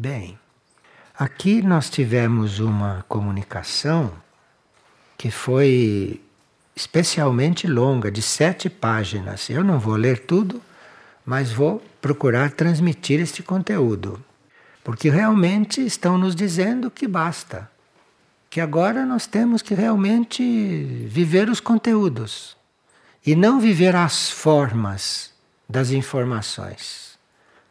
Bem, aqui nós tivemos uma comunicação que foi especialmente longa, de sete páginas. Eu não vou ler tudo, mas vou procurar transmitir este conteúdo. Porque realmente estão nos dizendo que basta. Que agora nós temos que realmente viver os conteúdos e não viver as formas das informações.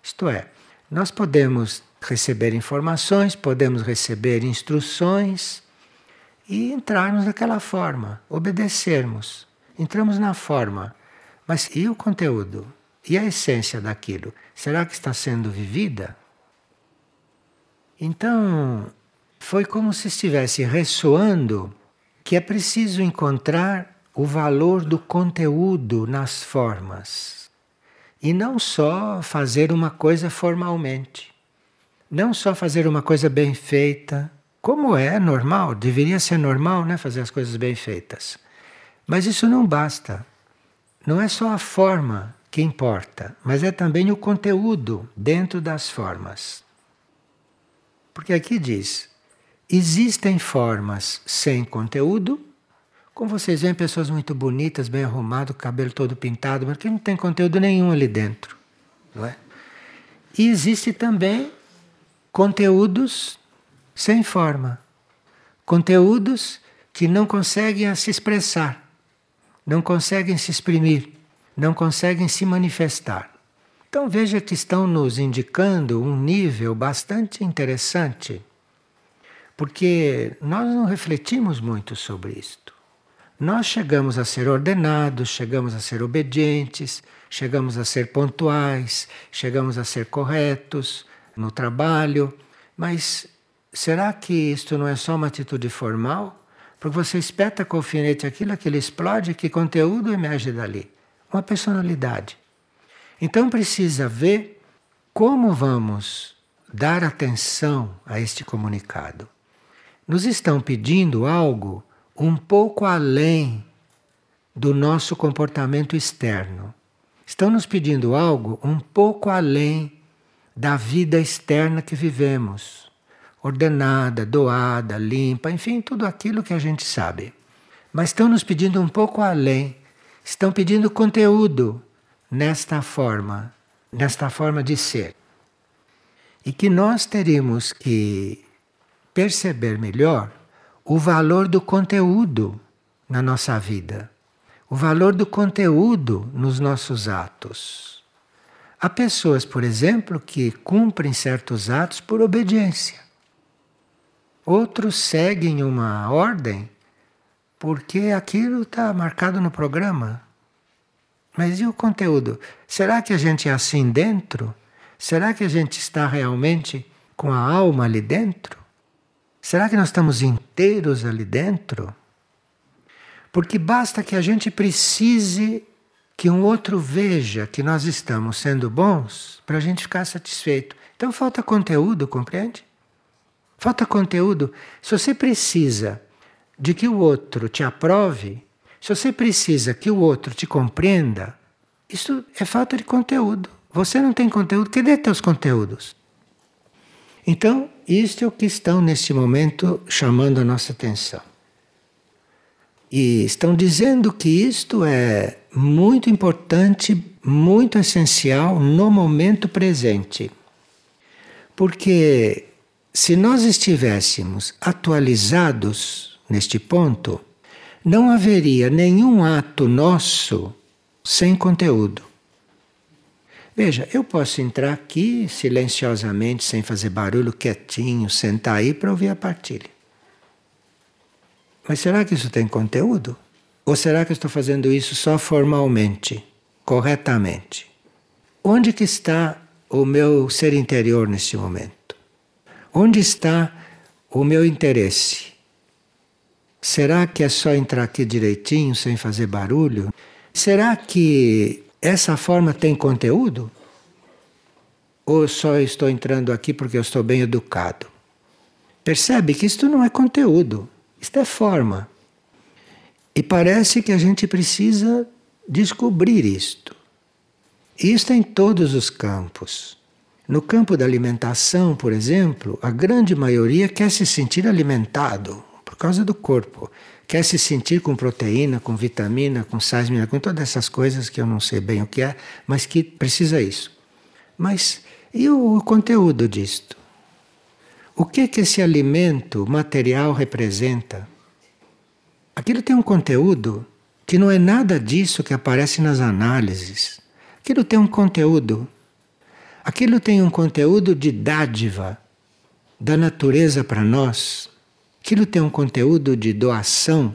Isto é, nós podemos receber informações, podemos receber instruções e entrarmos naquela forma, obedecermos. Entramos na forma. Mas e o conteúdo? E a essência daquilo? Será que está sendo vivida? Então, foi como se estivesse ressoando que é preciso encontrar o valor do conteúdo nas formas. E não só fazer uma coisa formalmente. Não só fazer uma coisa bem feita, como é normal, deveria ser normal, né, fazer as coisas bem feitas. Mas isso não basta. Não é só a forma que importa, mas é também o conteúdo dentro das formas. Porque aqui diz: existem formas sem conteúdo. Como vocês veem, pessoas muito bonitas, bem arrumadas, cabelo todo pintado, mas que não tem conteúdo nenhum ali dentro. Não é? E existe também conteúdos sem forma. Conteúdos que não conseguem se expressar, não conseguem se exprimir, não conseguem se manifestar. Então veja que estão nos indicando um nível bastante interessante, porque nós não refletimos muito sobre isto. Nós chegamos a ser ordenados, chegamos a ser obedientes, chegamos a ser pontuais, chegamos a ser corretos no trabalho, mas será que isto não é só uma atitude formal? Porque você espeta com o alfinete aquilo, aquilo explode, que conteúdo emerge dali? Uma personalidade. Então precisa ver como vamos dar atenção a este comunicado. Nos estão pedindo algo um pouco além do nosso comportamento externo. Estão nos pedindo algo um pouco além da vida externa que vivemos. Ordenada, doada, limpa, enfim, tudo aquilo que a gente sabe. Mas estão nos pedindo um pouco além. Estão pedindo conteúdo nesta forma, nesta forma de ser. E que nós teríamos que perceber melhor o valor do conteúdo na nossa vida, o valor do conteúdo nos nossos atos. Há pessoas, por exemplo, que cumprem certos atos por obediência. Outros seguem uma ordem porque aquilo está marcado no programa. Mas e o conteúdo? Será que a gente é assim dentro? Será que a gente está realmente com a alma ali dentro? Será que nós estamos inteiros ali dentro? Porque basta que a gente precise que um outro veja que nós estamos sendo bons para a gente ficar satisfeito. Então falta conteúdo, compreende? Falta conteúdo. Se você precisa de que o outro te aprove, se você precisa que o outro te compreenda, isso é falta de conteúdo. Você não tem conteúdo, cadê teus conteúdos? Então, isto é o que estão neste momento chamando a nossa atenção. E estão dizendo que isto é muito importante, muito essencial no momento presente. Porque se nós estivéssemos atualizados neste ponto, não haveria nenhum ato nosso sem conteúdo. Veja, eu posso entrar aqui silenciosamente, sem fazer barulho, quietinho, sentar aí para ouvir a partilha. Mas será que isso tem conteúdo? Ou será que eu estou fazendo isso só formalmente, corretamente? Onde que está o meu ser interior neste momento? Onde está o meu interesse? Será que é só entrar aqui direitinho, sem fazer barulho? Será que essa forma tem conteúdo? Ou só estou entrando aqui porque eu estou bem educado? Percebe que isto não é conteúdo, isto é forma. E parece que a gente precisa descobrir isto. Isto em todos os campos. No campo da alimentação, por exemplo, a grande maioria quer se sentir alimentado por causa do corpo. Quer se sentir com proteína, com vitamina, com sais minerais, com todas essas coisas que eu não sei bem o que é, mas que precisa isso. Mas e o conteúdo disto? O que que esse alimento material representa? Aquilo tem um conteúdo que não é nada disso que aparece nas análises. Aquilo tem um conteúdo Aquilo tem um conteúdo de dádiva da natureza para nós. Aquilo tem um conteúdo de doação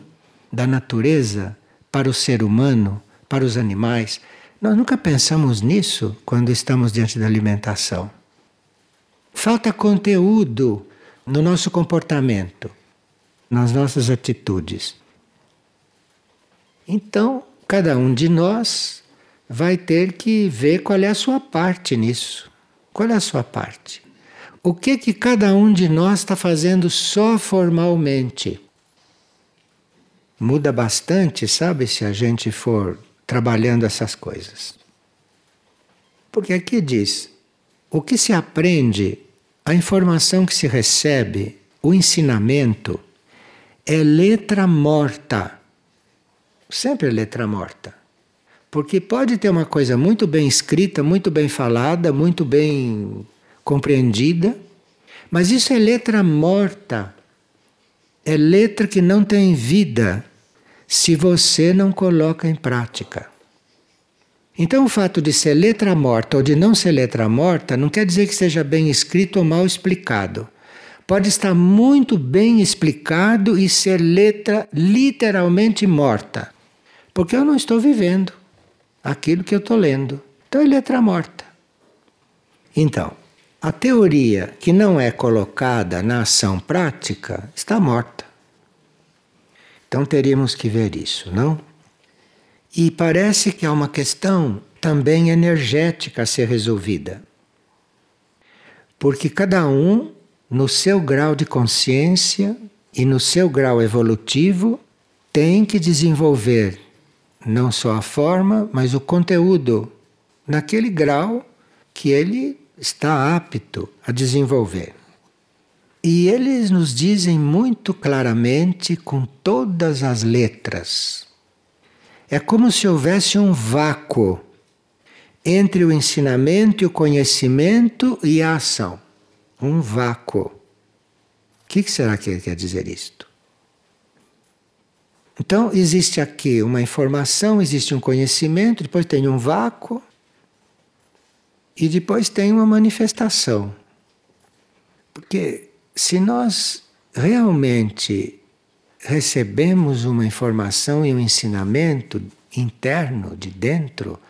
da natureza para o ser humano, para os animais. Nós nunca pensamos nisso quando estamos diante da alimentação. Falta conteúdo no nosso comportamento, nas nossas atitudes. Então, cada um de nós vai ter que ver qual é a sua parte nisso. Qual é a sua parte? O que que cada um de nós está fazendo só formalmente? Muda bastante, sabe, se a gente for trabalhando essas coisas. Porque aqui diz: o que se aprende, a informação que se recebe, o ensinamento, é letra morta. Sempre é letra morta. Porque pode ter uma coisa muito bem escrita, muito bem falada, muito bem compreendida, mas isso é letra morta. É letra que não tem vida se você não coloca em prática. Então, o fato de ser letra morta ou de não ser letra morta não quer dizer que seja bem escrito ou mal explicado. Pode estar muito bem explicado e ser letra literalmente morta, porque eu não estou vivendo aquilo que eu estou lendo. Então é letra morta. Então, a teoria que não é colocada na ação prática está morta. Então teríamos que ver isso, não? E parece que há uma questão também energética a ser resolvida. Porque cada um, no seu grau de consciência e no seu grau evolutivo, tem que desenvolver não só a forma, mas o conteúdo, naquele grau que ele está apto a desenvolver. E eles nos dizem muito claramente, com todas as letras. É como se houvesse um vácuo entre o ensinamento e o conhecimento e a ação. Um vácuo. O que será que ele quer dizer isto? Então, existe aqui uma informação, existe um conhecimento, depois tem um vácuo e depois tem uma manifestação. Porque se nós realmente recebemos uma informação e um ensinamento interno de dentro,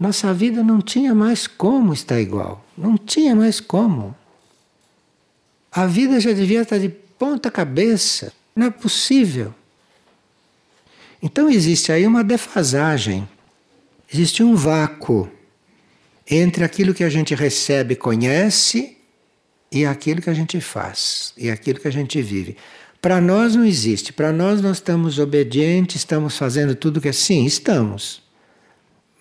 nossa vida não tinha mais como estar igual. Não tinha mais como. A vida já devia estar de ponta cabeça. Não é possível. Então existe aí uma defasagem, existe um vácuo entre aquilo que a gente recebe, conhece e aquilo que a gente faz, e aquilo que a gente vive. Para nós não existe, para nós nós estamos obedientes, estamos fazendo tudo que é sim, estamos.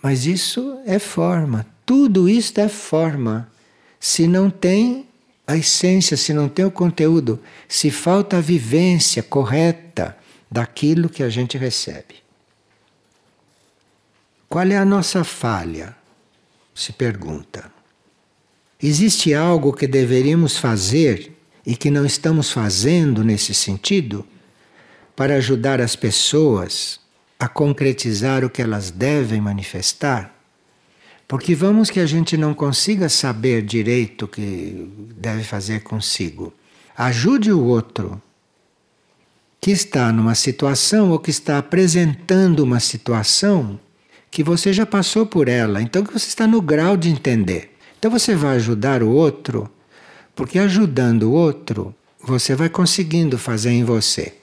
Mas isso é forma, tudo isso é forma. Se não tem a essência, se não tem o conteúdo, se falta a vivência correta, daquilo que a gente recebe. Qual é a nossa falha? Se pergunta. Existe algo que deveríamos fazer e que não estamos fazendo nesse sentido para ajudar as pessoas a concretizar o que elas devem manifestar? Porque vamos que a gente não consiga saber direito o que deve fazer consigo. Ajude o outro que está numa situação ou que está apresentando uma situação que você já passou por ela, então que você está no grau de entender. Então você vai ajudar o outro, porque ajudando o outro, você vai conseguindo fazer em você,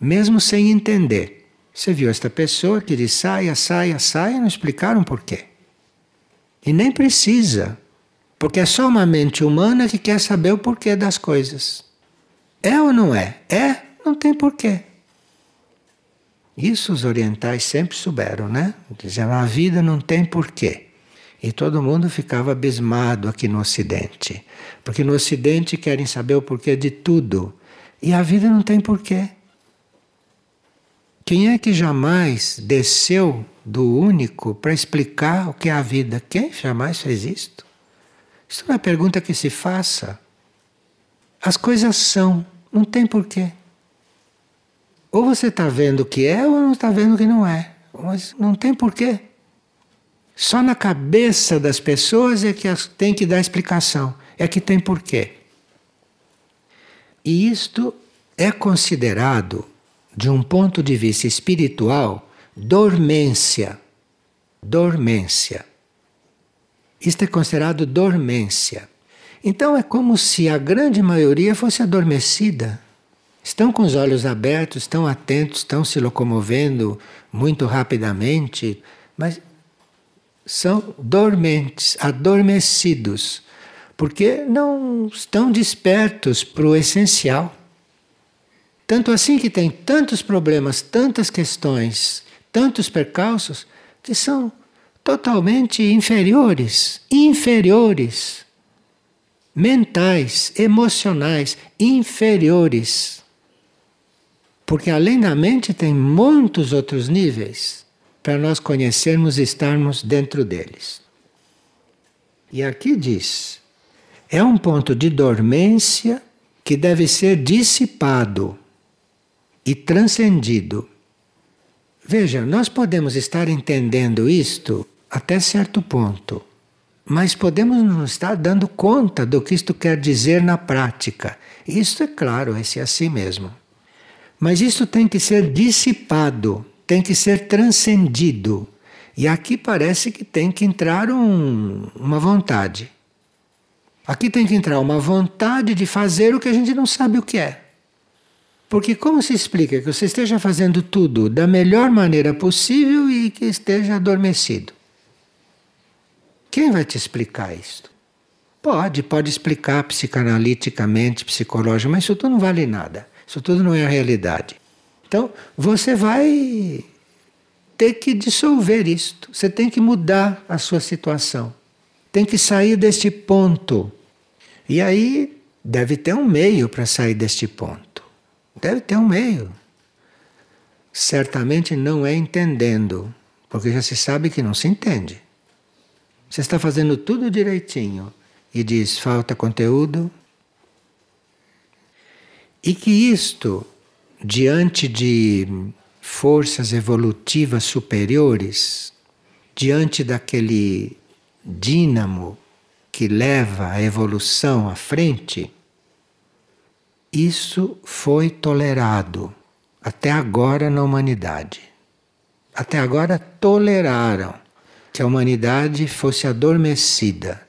mesmo sem entender. Você viu esta pessoa que diz saia, saia, saia, não explicaram por quê. E nem precisa, porque é só uma mente humana que quer saber o porquê das coisas. É ou não é? É? Não tem porquê. Isso os orientais sempre souberam, né? Diziam, a vida não tem porquê. E todo mundo ficava abismado aqui no Ocidente. Porque no Ocidente querem saber o porquê de tudo. E a vida não tem porquê. Quem é que jamais desceu do único para explicar o que é a vida? Quem jamais fez isto? Isso não é pergunta que se faça. As coisas são, não tem porquê. Ou você está vendo o que é ou não está vendo o que não é. Mas não tem porquê. Só na cabeça das pessoas é que tem que dar explicação, é que tem porquê. E isto é considerado, de um ponto de vista espiritual, dormência. Dormência. Isto é considerado dormência. Então é como se a grande maioria fosse adormecida. Estão com os olhos abertos, estão atentos, estão se locomovendo muito rapidamente, mas são dormentes, adormecidos, porque não estão despertos para o essencial. Tanto assim que tem tantos problemas, tantas questões, tantos percalços, que são totalmente inferiores, inferiores, mentais, emocionais, inferiores. Porque além da mente tem muitos outros níveis para nós conhecermos e estarmos dentro deles. E aqui diz: é um ponto de dormência que deve ser dissipado e transcendido. Veja, nós podemos estar entendendo isto até certo ponto, mas podemos não estar dando conta do que isto quer dizer na prática. Isso é claro, esse é assim mesmo. Mas isso tem que ser dissipado tem que ser transcendido. E aqui parece que tem que entrar um, uma vontade. Aqui tem que entrar uma vontade de fazer o que a gente não sabe o que é. Porque como se explica que você esteja fazendo tudo da melhor maneira possível e que esteja adormecido? Quem vai te explicar isto? Pode, pode explicar psicanaliticamente, psicologicamente, mas isso tudo não vale nada. Isso tudo não é realidade. Então, você vai ter que dissolver isto. Você tem que mudar a sua situação. Tem que sair deste ponto. E aí deve ter um meio para sair deste ponto. Deve ter um meio. Certamente não é entendendo, porque já se sabe que não se entende. Você está fazendo tudo direitinho e diz falta conteúdo. E que isto diante de forças evolutivas superiores, diante daquele dínamo que leva a evolução à frente, isso foi tolerado até agora na humanidade. Até agora toleraram que a humanidade fosse adormecida.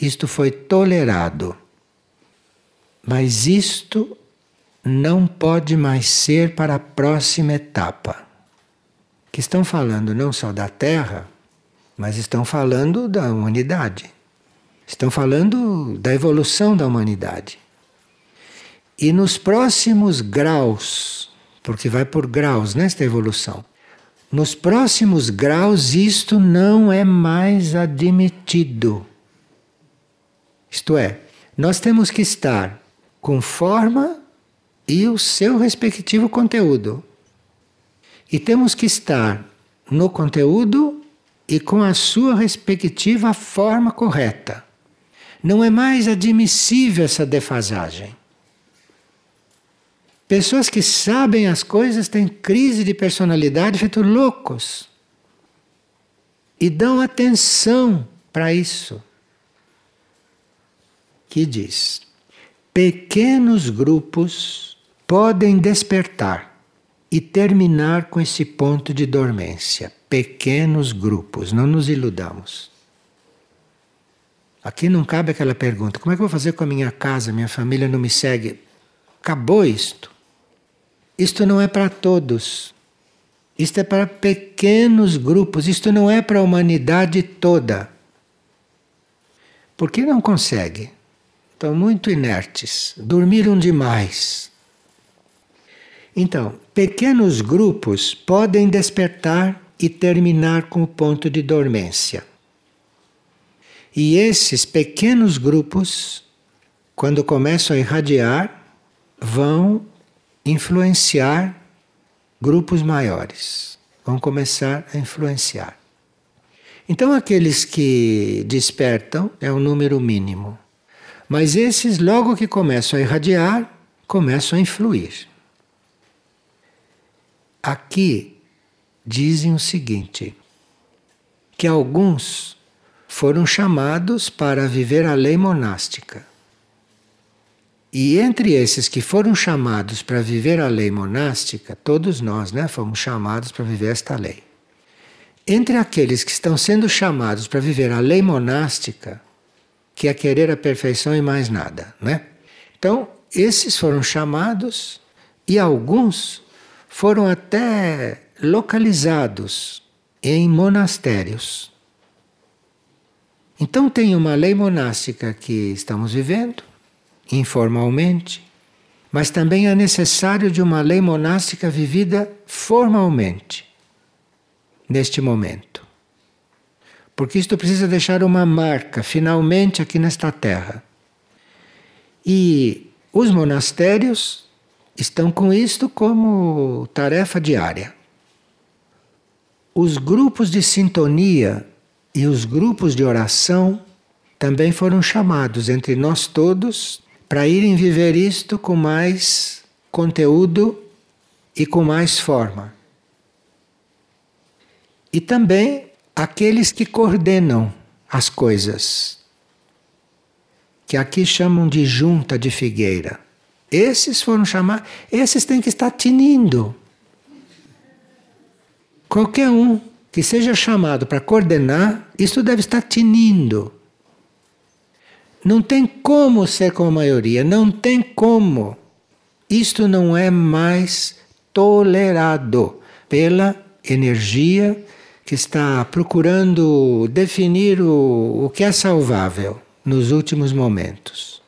Isto foi tolerado. Mas isto não pode mais ser para a próxima etapa. Que estão falando não só da Terra, mas estão falando da humanidade. Estão falando da evolução da humanidade. E nos próximos graus, porque vai por graus nesta evolução, nos próximos graus isto não é mais admitido. Isto é, nós temos que estar com forma e o seu respectivo conteúdo. E temos que estar no conteúdo e com a sua respectiva forma correta. Não é mais admissível essa defasagem. Pessoas que sabem as coisas têm crise de personalidade feito loucos. E dão atenção para isso. Que diz: pequenos grupos podem despertar e terminar com esse ponto de dormência. Pequenos grupos, não nos iludamos. Aqui não cabe aquela pergunta: como é que eu vou fazer com a minha casa? Minha família não me segue. Acabou isto. Isto não é para todos. Isto é para pequenos grupos. Isto não é para a humanidade toda. Por que não consegue? Estão muito inertes, dormiram demais, então, pequenos grupos podem despertar e terminar com o ponto de dormência. E esses pequenos grupos, quando começam a irradiar, vão influenciar grupos maiores. Vão começar a influenciar. Então, aqueles que despertam é um número mínimo. Mas esses, logo que começam a irradiar, começam a influir. Aqui dizem o seguinte: que alguns foram chamados para viver a lei monástica. E entre esses que foram chamados para viver a lei monástica, todos nós, né, fomos chamados para viver esta lei. Entre aqueles que estão sendo chamados para viver a lei monástica, que é querer a perfeição e mais nada, né? Então, esses foram chamados e alguns foram até localizados em monastérios. Então, tem uma lei monástica que estamos vivendo, informalmente, mas também é necessário de uma lei monástica vivida formalmente, neste momento. Porque isto precisa deixar uma marca, finalmente, aqui nesta terra. E os monastérios estão com isto como tarefa diária. Os grupos de sintonia e os grupos de oração também foram chamados entre nós todos para irem viver isto com mais conteúdo e com mais forma. E também aqueles que coordenam as coisas, que aqui chamam de junta de figueira. Esses foram chamados, esses têm que estar tinindo. Qualquer um que seja chamado para coordenar, isso deve estar tinindo. Não tem como ser como a maioria, não tem como. Isto não é mais tolerado pela energia que está procurando definir o, o que é salvável nos últimos momentos.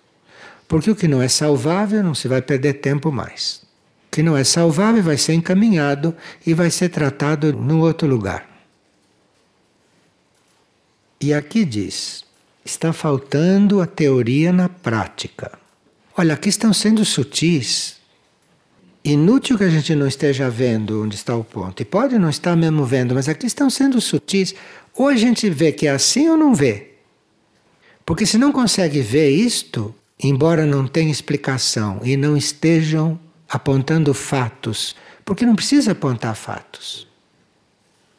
Porque o que não é salvável não se vai perder tempo mais. O que não é salvável vai ser encaminhado e vai ser tratado no outro lugar. E aqui diz: está faltando a teoria na prática. Olha, aqui estão sendo sutis. Inútil que a gente não esteja vendo onde está o ponto. E pode não estar mesmo vendo, mas aqui estão sendo sutis. Ou a gente vê que é assim ou não vê. Porque se não consegue ver isto, embora não tenha explicação e não estejam apontando fatos, porque não precisa apontar fatos.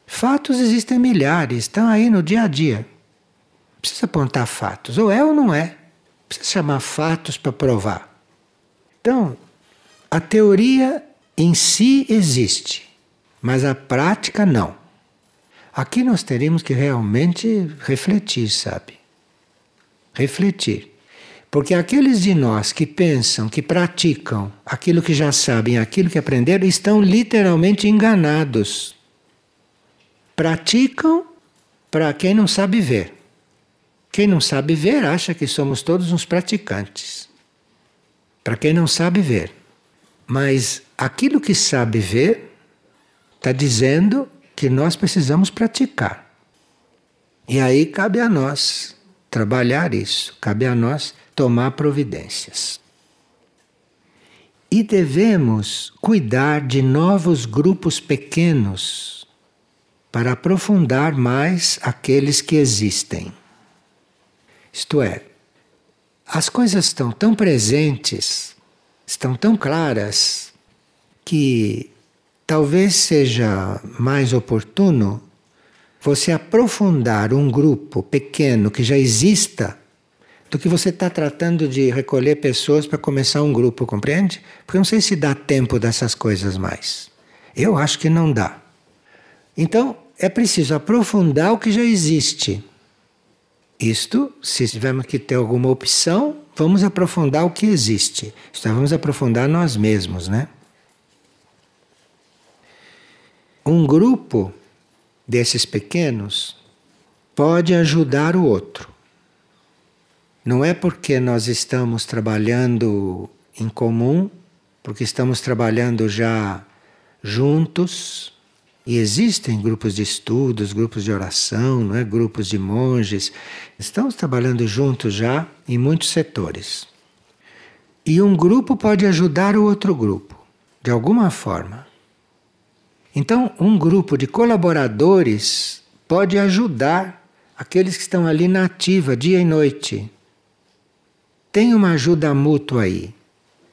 Fatos existem milhares, estão aí no dia a dia precisa apontar fatos. Ou é ou não é. Precisa chamar fatos para provar. Então, a teoria em si existe, mas a prática não. Aqui nós teríamos que realmente refletir, sabe? Refletir. Porque aqueles de nós que pensam, que praticam aquilo que já sabem, aquilo que aprenderam, estão literalmente enganados. Praticam para quem não sabe ver. Quem não sabe ver acha que somos todos uns praticantes. Para quem não sabe ver. Mas aquilo que sabe ver está dizendo que nós precisamos praticar. E aí cabe a nós trabalhar isso, cabe a nós tomar providências. E devemos cuidar de novos grupos pequenos para aprofundar mais aqueles que existem. Isto é, as coisas estão tão presentes, estão tão claras, que talvez seja mais oportuno você aprofundar um grupo pequeno que já exista do que você está tratando de recolher pessoas para começar um grupo, compreende? Porque não sei se dá tempo dessas coisas mais. Eu acho que não dá. Então, é preciso aprofundar o que já existe. Isto, se tivermos que ter alguma opção, vamos aprofundar o que existe. Então, vamos aprofundar nós mesmos, né? Um grupo desses pequenos pode ajudar o outro. Não é porque nós estamos trabalhando em comum, porque estamos trabalhando já juntos, E existem grupos de estudos, grupos de oração, não é? grupos de monges. Estamos trabalhando juntos já em muitos setores. E um grupo pode ajudar o outro grupo, de alguma forma. Então, um grupo de colaboradores pode ajudar aqueles que estão ali na ativa, dia e noite. Tem uma ajuda mútua aí.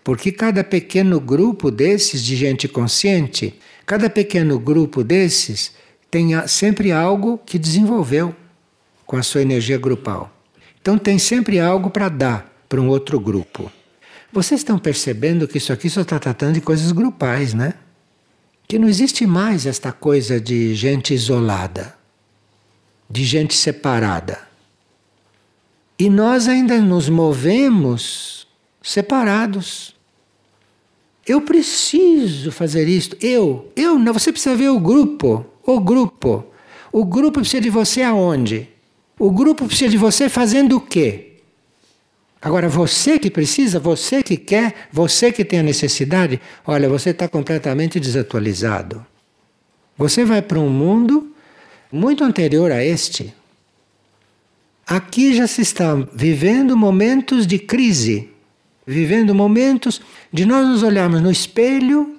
Porque cada pequeno grupo desses de gente consciente, cada pequeno grupo desses tem sempre algo que desenvolveu com a sua energia grupal. Então tem sempre algo para dar para um outro grupo. Vocês estão percebendo que isso aqui só está tratando de coisas grupais, né? que não existe mais esta coisa de gente isolada, de gente separada. E nós ainda nos movemos separados. Eu preciso fazer isto. Eu, eu não, você precisa ver o grupo, o grupo. O grupo precisa de você aonde? O grupo precisa de você fazendo o quê? Agora, você que precisa, você que quer, você que tem a necessidade, olha, você está completamente desatualizado. Você vai para um mundo muito anterior a este. Aqui já se está vivendo momentos de crise, vivendo momentos de nós nos olharmos no espelho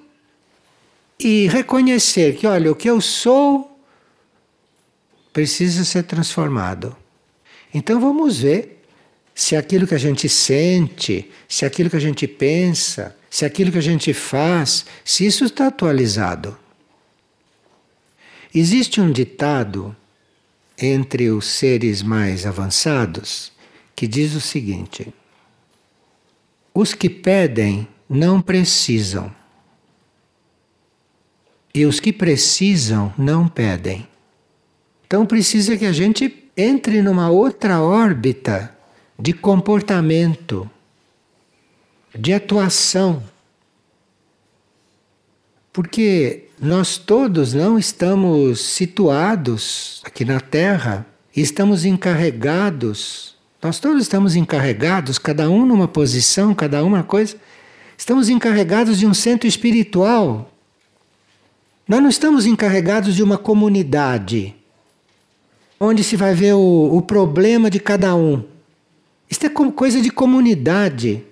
e reconhecer que, olha, o que eu sou precisa ser transformado. Então vamos ver se aquilo que a gente sente, se aquilo que a gente pensa, se aquilo que a gente faz, se isso está atualizado. Existe um ditado entre os seres mais avançados que diz o seguinte: os que pedem não precisam, e os que precisam não pedem. Então precisa que a gente entre numa outra órbita de comportamento, de atuação. Porque nós todos não estamos situados aqui na Terra, estamos encarregados, nós todos estamos encarregados, cada um numa posição, cada uma coisa, estamos encarregados de um centro espiritual. Nós não estamos encarregados de uma comunidade, onde se vai ver o, o problema de cada um. Isto é coisa de comunidade.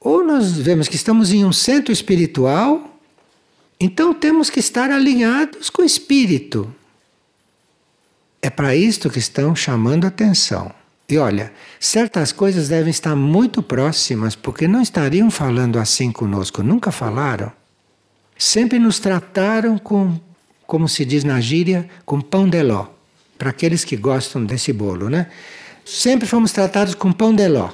Ou nós vemos que estamos em um centro espiritual, então temos que estar alinhados com o espírito. É para isto que estão chamando atenção. E olha, certas coisas devem estar muito próximas, porque não estariam falando assim conosco, nunca falaram. Sempre nos trataram com, como se diz na gíria, com pão de ló. Para aqueles que gostam desse bolo, né? sempre fomos tratados com pão de ló.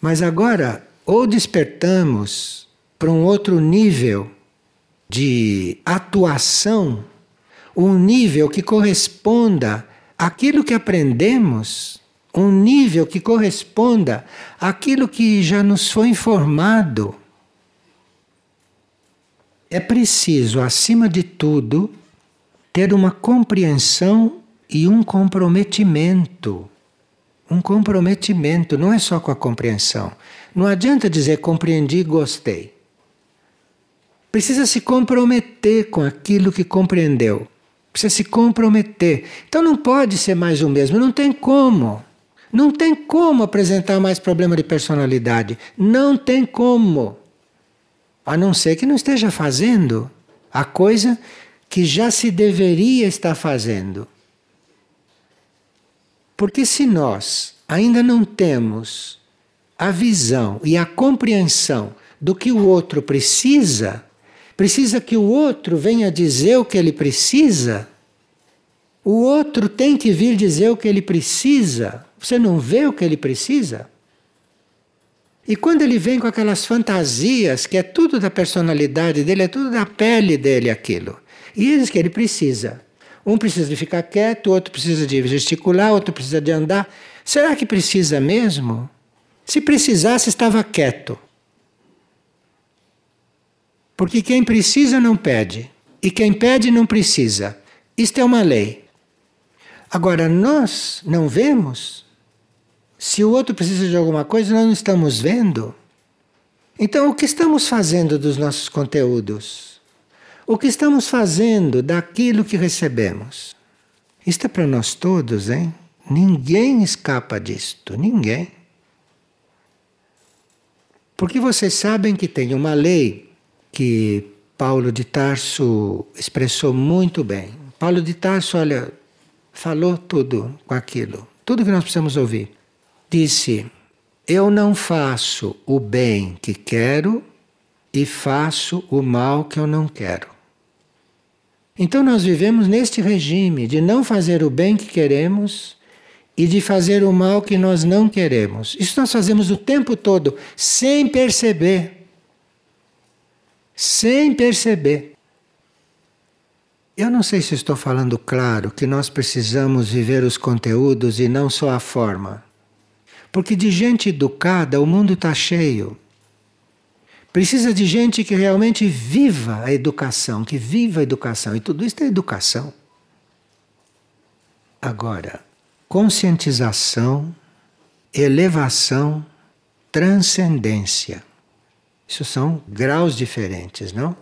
Mas agora, ou despertamos para um outro nível de atuação, um nível que corresponda àquilo que aprendemos, um nível que corresponda àquilo que já nos foi informado. É preciso, acima de tudo, ter uma compreensão e um comprometimento. Um comprometimento, não é só com a compreensão. Não adianta dizer compreendi e gostei. Precisa se comprometer com aquilo que compreendeu. Precisa se comprometer. Então não pode ser mais o mesmo, não tem como. Não tem como apresentar mais problema de personalidade. Não tem como. A não ser que não esteja fazendo a coisa que já se deveria estar fazendo. Porque se nós ainda não temos a visão e a compreensão do que o outro precisa, precisa que o outro venha dizer o que ele precisa. O outro tem que vir dizer o que ele precisa. Você não vê o que ele precisa? E quando ele vem com aquelas fantasias, que é tudo da personalidade dele, é tudo da pele dele aquilo. E diz que ele precisa. Um precisa de ficar quieto, outro precisa de gesticular, outro precisa de andar. Será que precisa mesmo? Se precisasse, estava quieto. Porque quem precisa não pede, e quem pede não precisa. Isto é uma lei. Agora, nós não vemos. Se o outro precisa de alguma coisa, nós não estamos vendo. Então, o que estamos fazendo dos nossos conteúdos? o que estamos fazendo daquilo que recebemos. Isto é para nós todos, hein? Ninguém escapa disto, ninguém. Porque vocês sabem que tem uma lei que Paulo de Tarso expressou muito bem. Paulo de Tarso, olha, falou tudo com aquilo, tudo que nós precisamos ouvir. Disse: Eu não faço o bem que quero e faço o mal que eu não quero. Então nós vivemos neste regime de não fazer o bem que queremos e de fazer o mal que nós não queremos. Isso nós fazemos o tempo todo, sem perceber. Sem perceber. Eu não sei se estou falando claro que nós precisamos viver os conteúdos e não só a forma. Porque de gente educada o mundo está cheio. Precisa de gente que realmente viva a educação, que viva a educação. E tudo isso é educação. Agora, conscientização, elevação, transcendência. Isso são graus diferentes, não?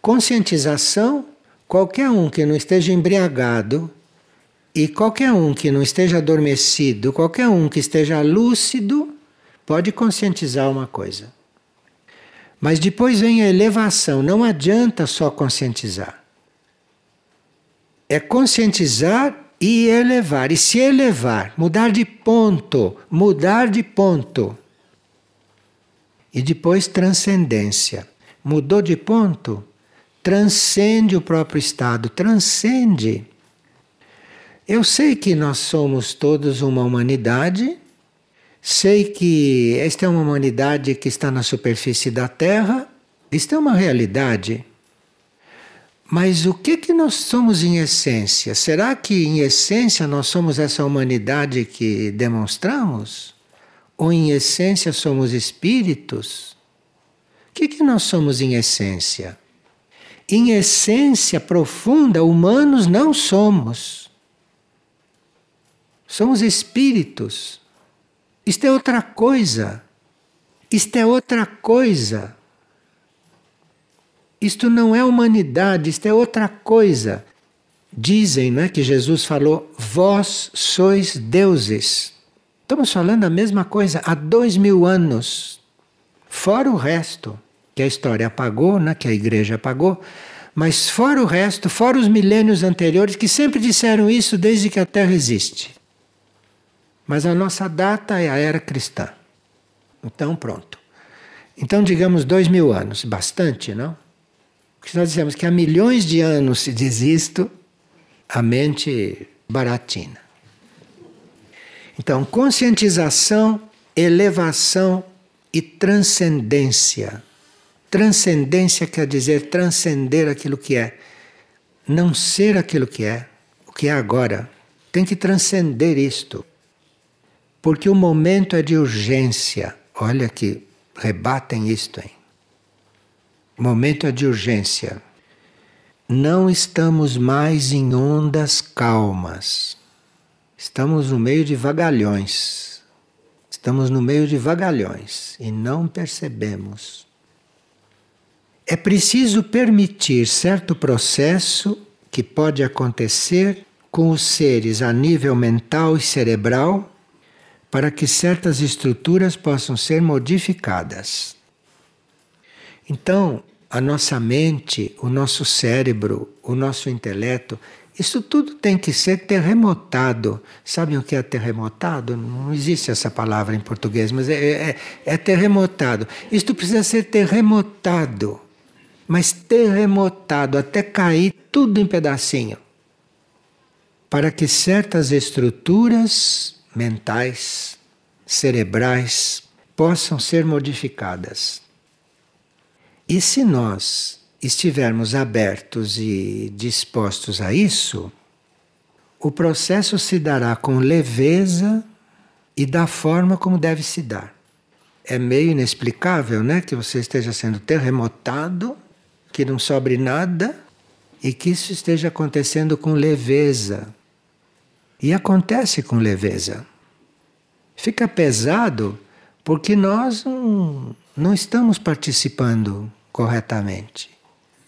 Conscientização, qualquer um que não esteja embriagado e qualquer um que não esteja adormecido, qualquer um que esteja lúcido, pode conscientizar uma coisa. Mas depois vem a elevação, não adianta só conscientizar. É conscientizar e elevar, e se elevar, mudar de ponto, mudar de ponto. E depois transcendência. Mudou de ponto, transcende o próprio estado, transcende. Eu sei que nós somos todos uma humanidade, sei que esta é uma humanidade que está na superfície da Terra, isto é uma realidade. Mas o que que nós somos em essência? Será que em essência nós somos essa humanidade que demonstramos? Ou em essência somos espíritos? O que que nós somos em essência? Em essência profunda, humanos não somos. Somos espíritos. Isto é outra coisa. Isto é outra coisa. Isto não é humanidade, isto é outra coisa. Dizem né, que Jesus falou: Vós sois deuses. Estamos falando a mesma coisa há dois mil anos. Fora o resto, que a história apagou, né, que a igreja apagou, mas fora o resto, fora os milênios anteriores que sempre disseram isso desde que a Terra existe. Mas a nossa data é a era cristã. Então, pronto. Então, digamos dois mil anos, bastante, não? Porque nós dizemos que há milhões de anos se diz isto, a mente baratina. Então, conscientização, elevação e transcendência. Transcendência quer dizer transcender aquilo que é, não ser aquilo que é, o que é agora. Tem que transcender isto. Porque o momento é de urgência. Olha que rebatem isto, hein? Momento é de urgência. Não estamos mais em ondas calmas. Estamos no meio de vagalhões. Estamos no meio de vagalhões e não percebemos. É preciso permitir certo processo que pode acontecer com os seres a nível mental e cerebral para que certas estruturas possam ser modificadas. Então, a nossa mente, o nosso cérebro, o nosso intelecto, isso tudo tem que ser terremotado. Sabem o que é terremotado? Não existe essa palavra em português, mas é, é, é terremotado. Isto precisa ser terremotado, mas terremotado até cair tudo em pedacinho. Para que certas estruturas mentais, cerebrais, possam ser modificadas. E se nós estivermos abertos e dispostos a isso, o processo se dará com leveza e da forma como deve se dar. É meio inexplicável, né, que você esteja sendo terremotado, que não sobre nada e que isso esteja acontecendo com leveza. E acontece com leveza. Fica pesado porque nós não, não estamos participando corretamente.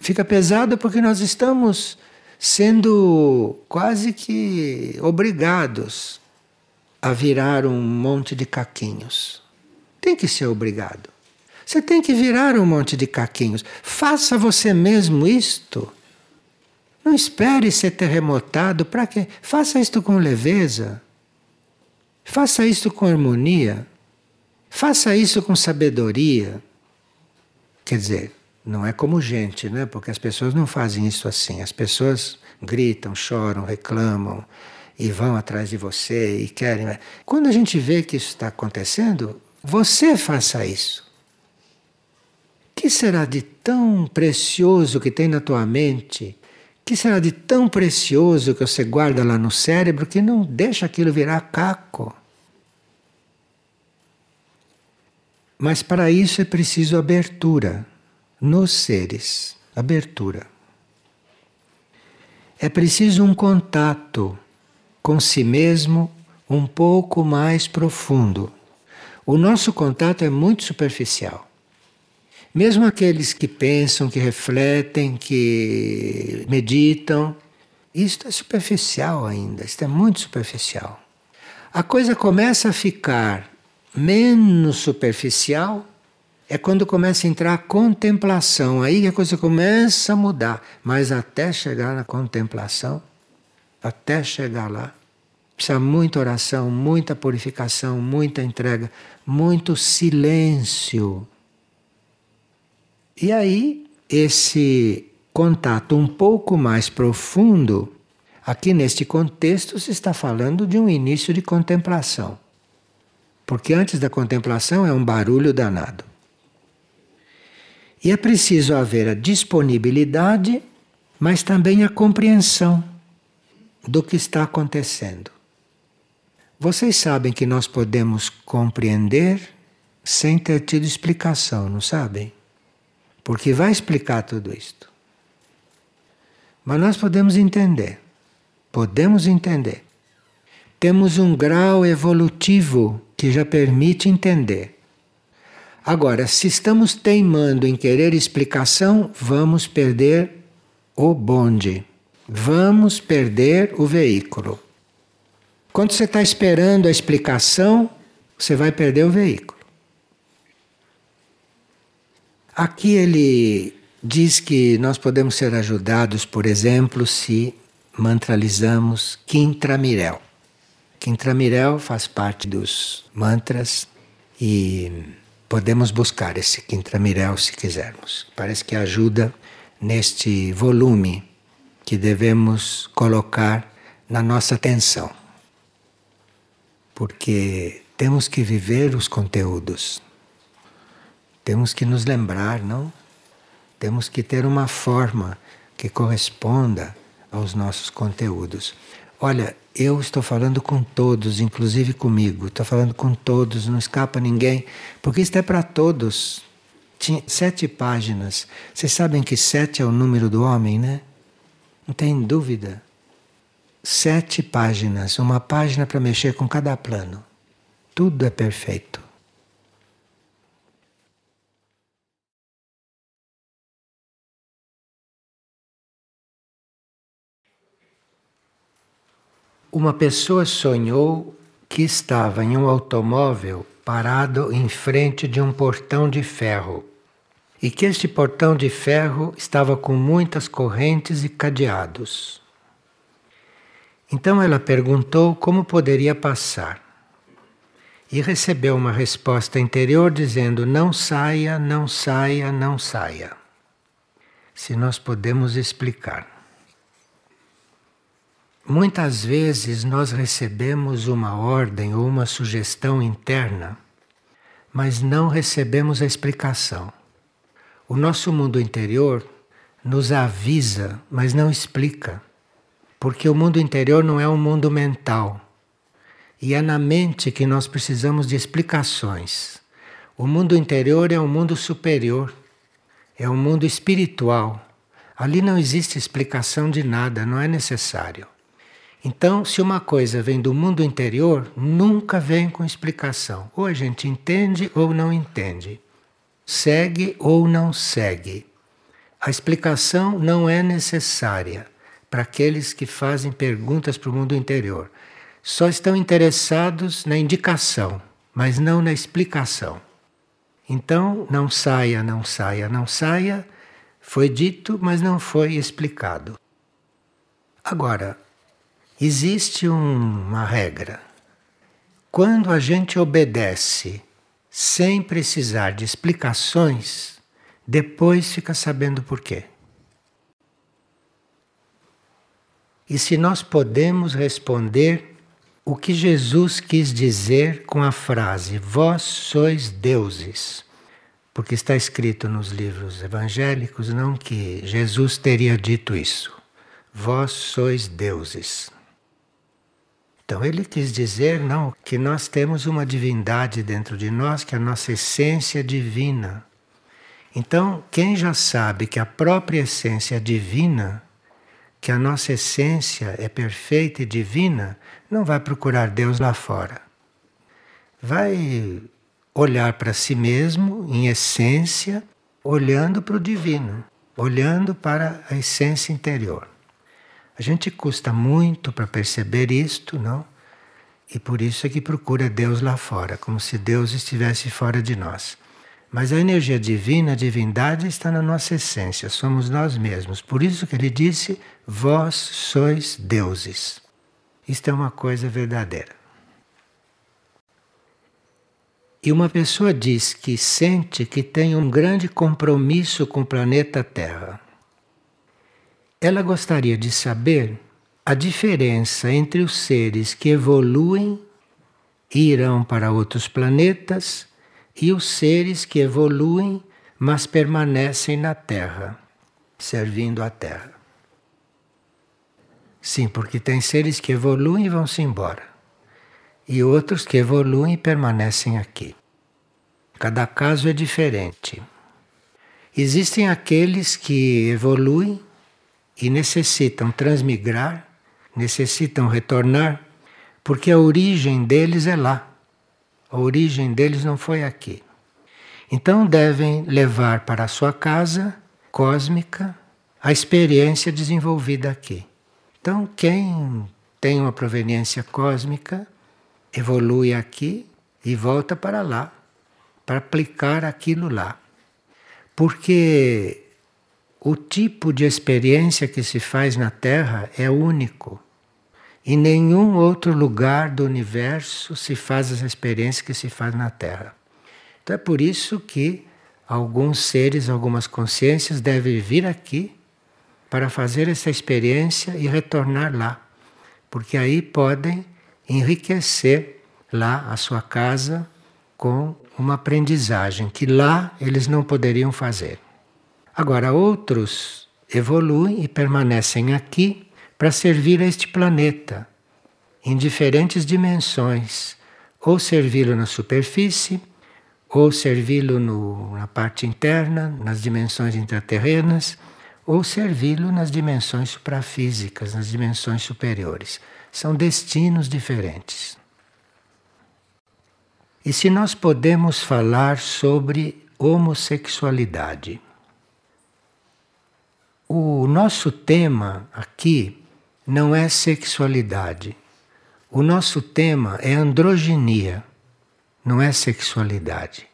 Fica pesado porque nós estamos sendo quase que obrigados a virar um monte de caquinhos. Tem que ser obrigado. Você tem que virar um monte de caquinhos. Faça você mesmo isto. Não espere ser terremotado. Para quê? Faça isto com leveza. Faça isto com harmonia. Faça isso com sabedoria. Quer dizer, não é como gente, né? Porque as pessoas não fazem isso assim. As pessoas gritam, choram, reclamam e vão atrás de você e querem. Quando a gente vê que isso está acontecendo, você faça isso. O que será de tão precioso que tem na tua mente? O que será de tão precioso que você guarda lá no cérebro que não deixa aquilo virar caco? Mas para isso é preciso abertura nos seres, abertura. É preciso um contato com si mesmo um pouco mais profundo. O nosso contato é muito superficial. Mesmo aqueles que pensam, que refletem, que meditam, isto é superficial ainda, isto é muito superficial. A coisa começa a ficar menos superficial é quando começa a entrar a contemplação, aí que a coisa começa a mudar. Mas até chegar na contemplação, até chegar lá, precisa muita oração, muita purificação, muita entrega, muito silêncio. E aí, esse contato um pouco mais profundo, aqui neste contexto se está falando de um início de contemplação. Porque antes da contemplação é um barulho danado. E é preciso haver a disponibilidade, mas também a compreensão do que está acontecendo. Vocês sabem que nós podemos compreender sem ter tido explicação, não sabem? Porque vai explicar tudo isto. Mas nós podemos entender. Podemos entender. Temos um grau evolutivo que já permite entender. Agora, se estamos teimando em querer explicação, vamos perder o bonde. Vamos perder o veículo. Quando você está esperando a explicação, você vai perder o veículo. Aqui ele diz que nós podemos ser ajudados, por exemplo, se mantralizamos Quintramirel. Quintramirel faz parte dos mantras e podemos buscar esse Quintramirel se quisermos. Parece que ajuda neste volume que devemos colocar na nossa atenção. Porque temos que viver os conteúdos. Temos que nos lembrar, não? Temos que ter uma forma que corresponda aos nossos conteúdos. Olha, eu estou falando com todos, inclusive comigo. Estou falando com todos, não escapa ninguém, porque isto é para todos. Tinha sete páginas. Vocês sabem que sete é o número do homem, né? Não tem dúvida. Sete páginas, uma página para mexer com cada plano. Tudo é perfeito. Uma pessoa sonhou que estava em um automóvel parado em frente de um portão de ferro e que este portão de ferro estava com muitas correntes e cadeados. Então ela perguntou como poderia passar e recebeu uma resposta interior dizendo: Não saia, não saia, não saia. Se nós podemos explicar. Muitas vezes nós recebemos uma ordem ou uma sugestão interna, mas não recebemos a explicação. O nosso mundo interior nos avisa, mas não explica. Porque o mundo interior não é um mundo mental. E é na mente que nós precisamos de explicações. O mundo interior é um mundo superior, é um mundo espiritual. Ali não existe explicação de nada, não é necessário. Então, se uma coisa vem do mundo interior, nunca vem com explicação. Ou a gente entende ou não entende. Segue ou não segue. A explicação não é necessária para aqueles que fazem perguntas para o mundo interior. Só estão interessados na indicação, mas não na explicação. Então, não saia, não saia, não saia, foi dito, mas não foi explicado. Agora, existe um, uma regra. Quando a gente obedece sem precisar de explicações, depois fica sabendo por quê. E se nós podemos responder o que Jesus quis dizer com a frase: Vós sois deuses. Porque está escrito nos livros evangélicos não que Jesus teria dito isso. Vós sois deuses. Então ele quis dizer não que nós temos uma divindade dentro de nós, que a nossa essência é divina. Então, quem já sabe que a própria essência é divina, que a nossa essência é perfeita e divina, não vai procurar Deus lá fora. Vai olhar para si mesmo, em essência, olhando para o divino, olhando para a essência interior. A gente custa muito para perceber isto, não? E por isso é que procura Deus lá fora, como se Deus estivesse fora de nós. Mas a energia divina, a divindade está na nossa essência, somos nós mesmos. Por isso que ele disse: Vós sois deuses. Isto é uma coisa verdadeira. E uma pessoa diz que sente que tem um grande compromisso com o planeta Terra. Ela gostaria de saber a diferença entre os seres que evoluem e irão para outros planetas e os seres que evoluem, mas permanecem na Terra, servindo a Terra. Sim, porque tem seres que evoluem e vão-se embora, e outros que evoluem e permanecem aqui. Cada caso é diferente. Existem aqueles que evoluem e necessitam transmigrar, necessitam retornar, porque a origem deles é lá. A origem deles não foi aqui. Então devem levar para a sua casa cósmica a experiência desenvolvida aqui. Então, quem tem uma proveniência cósmica evolui aqui e volta para lá, para aplicar aquilo lá. Porque o tipo de experiência que se faz na Terra é único. Em nenhum outro lugar do universo se faz essa experiência que se faz na Terra. Então é por isso que alguns seres, algumas consciências devem vir aqui para fazer essa experiência e retornar lá. Porque aí podem enriquecer lá a sua casa com uma aprendizagem que lá eles não poderiam fazer. Agora, outros evoluem e permanecem aqui para servir a este planeta em diferentes dimensões, ou servi-lo na superfície, ou servi-lo na parte interna, nas dimensões intraterrenas, ou servi-lo nas dimensões suprafísicas, nas dimensões superiores. São destinos diferentes. E se nós podemos falar sobre homossexualidade? O nosso tema aqui não é sexualidade. O nosso tema é androginia, não é sexualidade.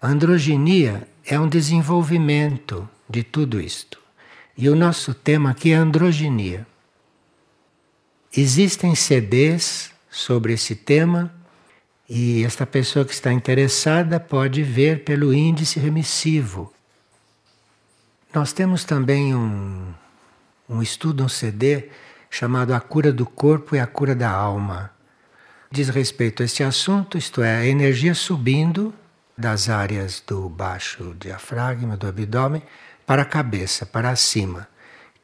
A androginia é um desenvolvimento de tudo isto. E o nosso tema aqui é androginia. Existem CDs sobre esse tema e esta pessoa que está interessada pode ver pelo índice remissivo nós temos também um, um estudo, um CD, chamado A Cura do Corpo e a Cura da Alma. Diz respeito a este assunto, isto é, a energia subindo das áreas do baixo diafragma, do abdômen, para a cabeça, para cima.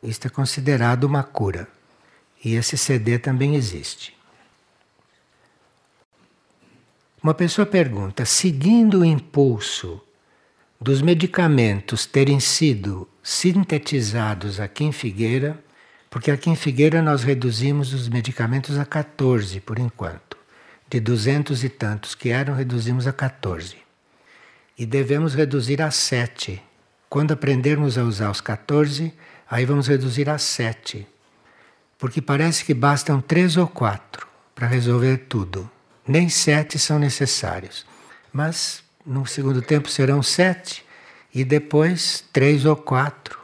Isto é considerado uma cura. E esse CD também existe. Uma pessoa pergunta: seguindo o impulso dos medicamentos terem sido sintetizados aqui em Figueira, porque aqui em Figueira nós reduzimos os medicamentos a 14 por enquanto. De duzentos e tantos que eram, reduzimos a 14. E devemos reduzir a 7 Quando aprendermos a usar os 14, aí vamos reduzir a 7. Porque parece que bastam três ou quatro para resolver tudo. Nem sete são necessários. Mas no segundo tempo serão sete e depois três ou quatro,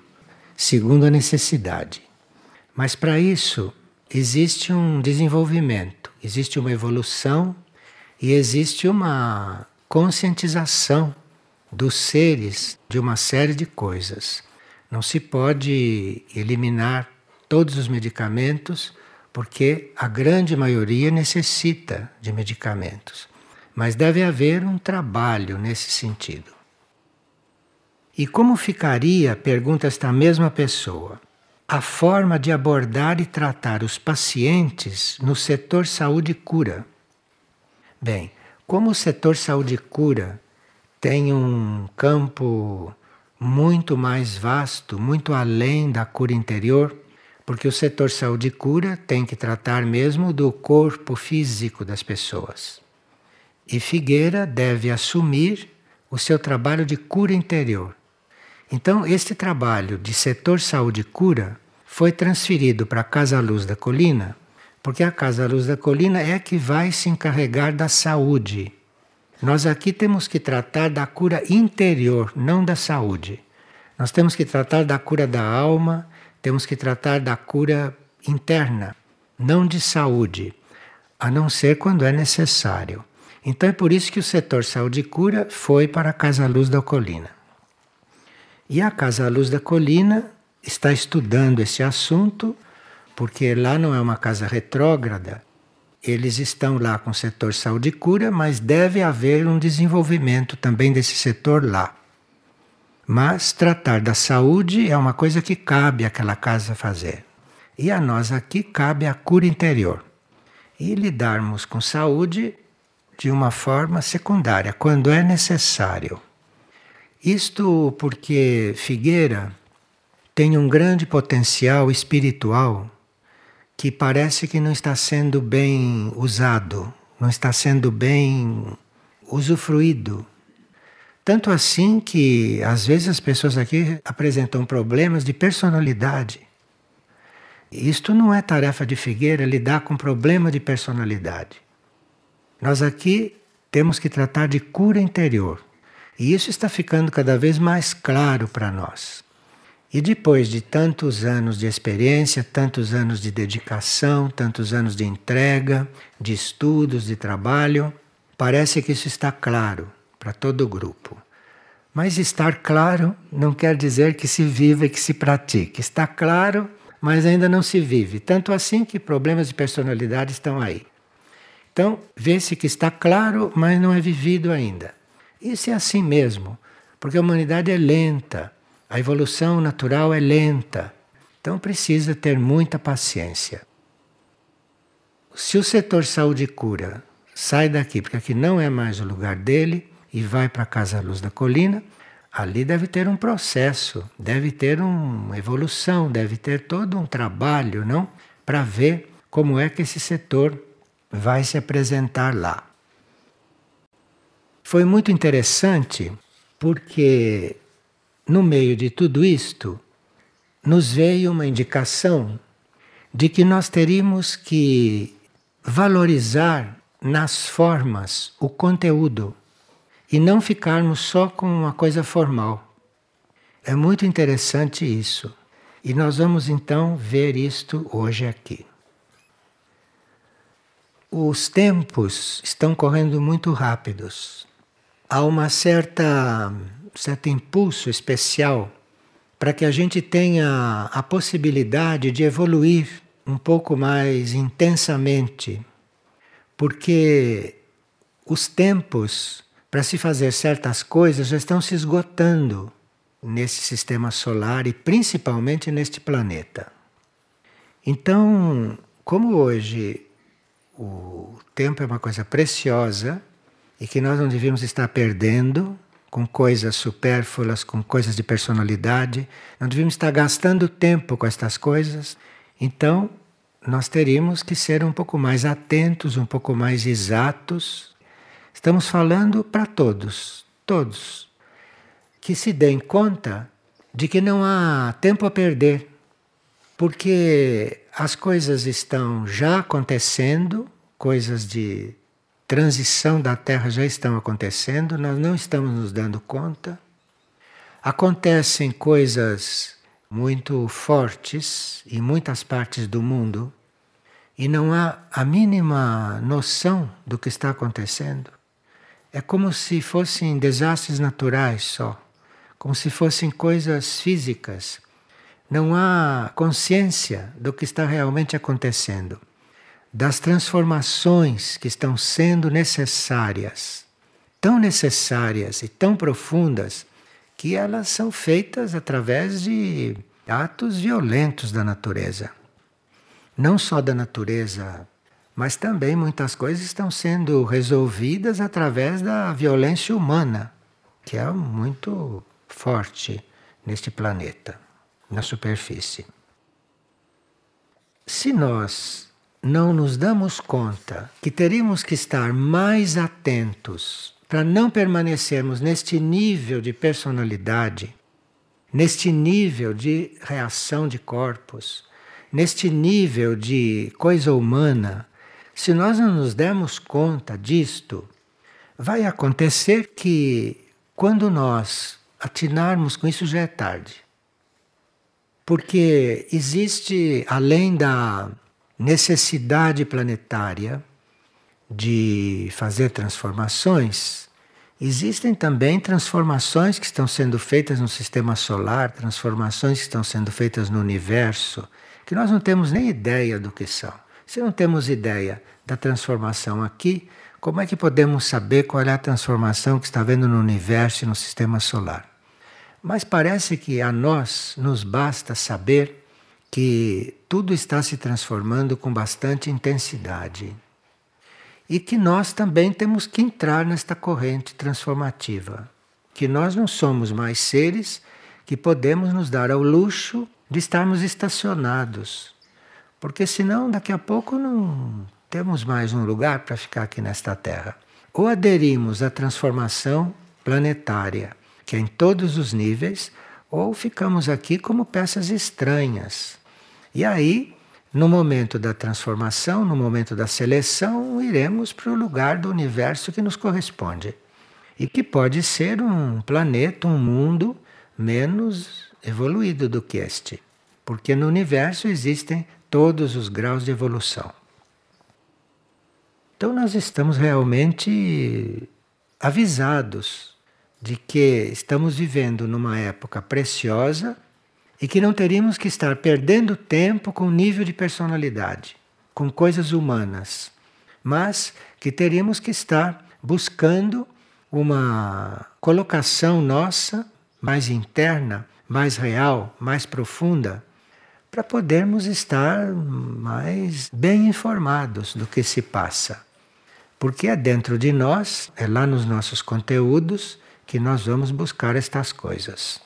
segundo a necessidade. Mas para isso existe um desenvolvimento, existe uma evolução e existe uma conscientização dos seres de uma série de coisas. Não se pode eliminar todos os medicamentos, porque a grande maioria necessita de medicamentos. Mas deve haver um trabalho nesse sentido. E como ficaria, pergunta esta mesma pessoa, a forma de abordar e tratar os pacientes no setor saúde cura? Bem, como o setor saúde cura tem um campo muito mais vasto, muito além da cura interior, porque o setor saúde cura tem que tratar mesmo do corpo físico das pessoas. E Figueira deve assumir o seu trabalho de cura interior. Então, este trabalho de setor saúde e cura foi transferido para a Casa Luz da Colina, porque a Casa Luz da Colina é que vai se encarregar da saúde. Nós aqui temos que tratar da cura interior, não da saúde. Nós temos que tratar da cura da alma, temos que tratar da cura interna, não de saúde, a não ser quando é necessário. Então é por isso que o setor saúde e cura foi para a Casa Luz da Colina. E a Casa Luz da Colina está estudando esse assunto, porque lá não é uma casa retrógrada. Eles estão lá com o setor saúde e cura, mas deve haver um desenvolvimento também desse setor lá. Mas tratar da saúde é uma coisa que cabe àquela casa fazer. E a nós aqui cabe a cura interior. E lidarmos com saúde de uma forma secundária, quando é necessário. Isto porque Figueira tem um grande potencial espiritual que parece que não está sendo bem usado, não está sendo bem usufruído. Tanto assim que às vezes as pessoas aqui apresentam problemas de personalidade. Isto não é tarefa de Figueira lidar com problema de personalidade. Nós aqui temos que tratar de cura interior. E isso está ficando cada vez mais claro para nós. E depois de tantos anos de experiência, tantos anos de dedicação, tantos anos de entrega, de estudos, de trabalho, parece que isso está claro para todo o grupo. Mas estar claro não quer dizer que se vive e que se pratique. Está claro, mas ainda não se vive. Tanto assim que problemas de personalidade estão aí. Então, vê-se que está claro, mas não é vivido ainda. Isso é assim mesmo, porque a humanidade é lenta, a evolução natural é lenta. Então, precisa ter muita paciência. Se o setor saúde e cura sai daqui, porque aqui não é mais o lugar dele, e vai para a Casa Luz da Colina, ali deve ter um processo, deve ter uma evolução, deve ter todo um trabalho, não? Para ver como é que esse setor vai se apresentar lá. Foi muito interessante porque, no meio de tudo isto, nos veio uma indicação de que nós teríamos que valorizar nas formas o conteúdo e não ficarmos só com uma coisa formal. É muito interessante isso. E nós vamos então ver isto hoje aqui. Os tempos estão correndo muito rápidos. Há uma certa certo impulso especial para que a gente tenha a possibilidade de evoluir um pouco mais intensamente, porque os tempos para se fazer certas coisas já estão se esgotando nesse sistema solar e principalmente neste planeta. Então, como hoje o tempo é uma coisa preciosa e que nós não devíamos estar perdendo com coisas supérfluas, com coisas de personalidade, não devíamos estar gastando tempo com estas coisas. Então, nós teríamos que ser um pouco mais atentos, um pouco mais exatos. Estamos falando para todos, todos, que se deem conta de que não há tempo a perder, porque as coisas estão já acontecendo, coisas de transição da Terra já estão acontecendo, nós não estamos nos dando conta. Acontecem coisas muito fortes em muitas partes do mundo e não há a mínima noção do que está acontecendo. É como se fossem desastres naturais só, como se fossem coisas físicas. Não há consciência do que está realmente acontecendo, das transformações que estão sendo necessárias, tão necessárias e tão profundas, que elas são feitas através de atos violentos da natureza. Não só da natureza, mas também muitas coisas estão sendo resolvidas através da violência humana, que é muito forte neste planeta, na superfície. Se nós não nos damos conta que teríamos que estar mais atentos para não permanecermos neste nível de personalidade, neste nível de reação de corpos, neste nível de coisa humana, se nós não nos dermos conta disto, vai acontecer que quando nós atinarmos com isso já é tarde. Porque existe, além da necessidade planetária de fazer transformações, existem também transformações que estão sendo feitas no sistema solar, transformações que estão sendo feitas no universo, que nós não temos nem ideia do que são. Se não temos ideia da transformação aqui, como é que podemos saber qual é a transformação que está havendo no universo e no sistema solar? Mas parece que a nós nos basta saber que tudo está se transformando com bastante intensidade. E que nós também temos que entrar nesta corrente transformativa. Que nós não somos mais seres que podemos nos dar ao luxo de estarmos estacionados. Porque senão daqui a pouco não temos mais um lugar para ficar aqui nesta Terra. Ou aderimos à transformação planetária, que é em todos os níveis, ou ficamos aqui como peças estranhas. E aí, no momento da transformação, no momento da seleção, iremos para o lugar do universo que nos corresponde. E que pode ser um planeta, um mundo menos evoluído do que este, porque no universo existem todos os graus de evolução. Então nós estamos realmente avisados de que estamos vivendo numa época preciosa e que não teríamos que estar perdendo tempo com nível de personalidade, com coisas humanas, mas que teríamos que estar buscando uma colocação nossa mais interna mais real, mais profunda, para podermos estar mais bem informados do que se passa. Porque é dentro de nós, é lá nos nossos conteúdos, que nós vamos buscar estas coisas.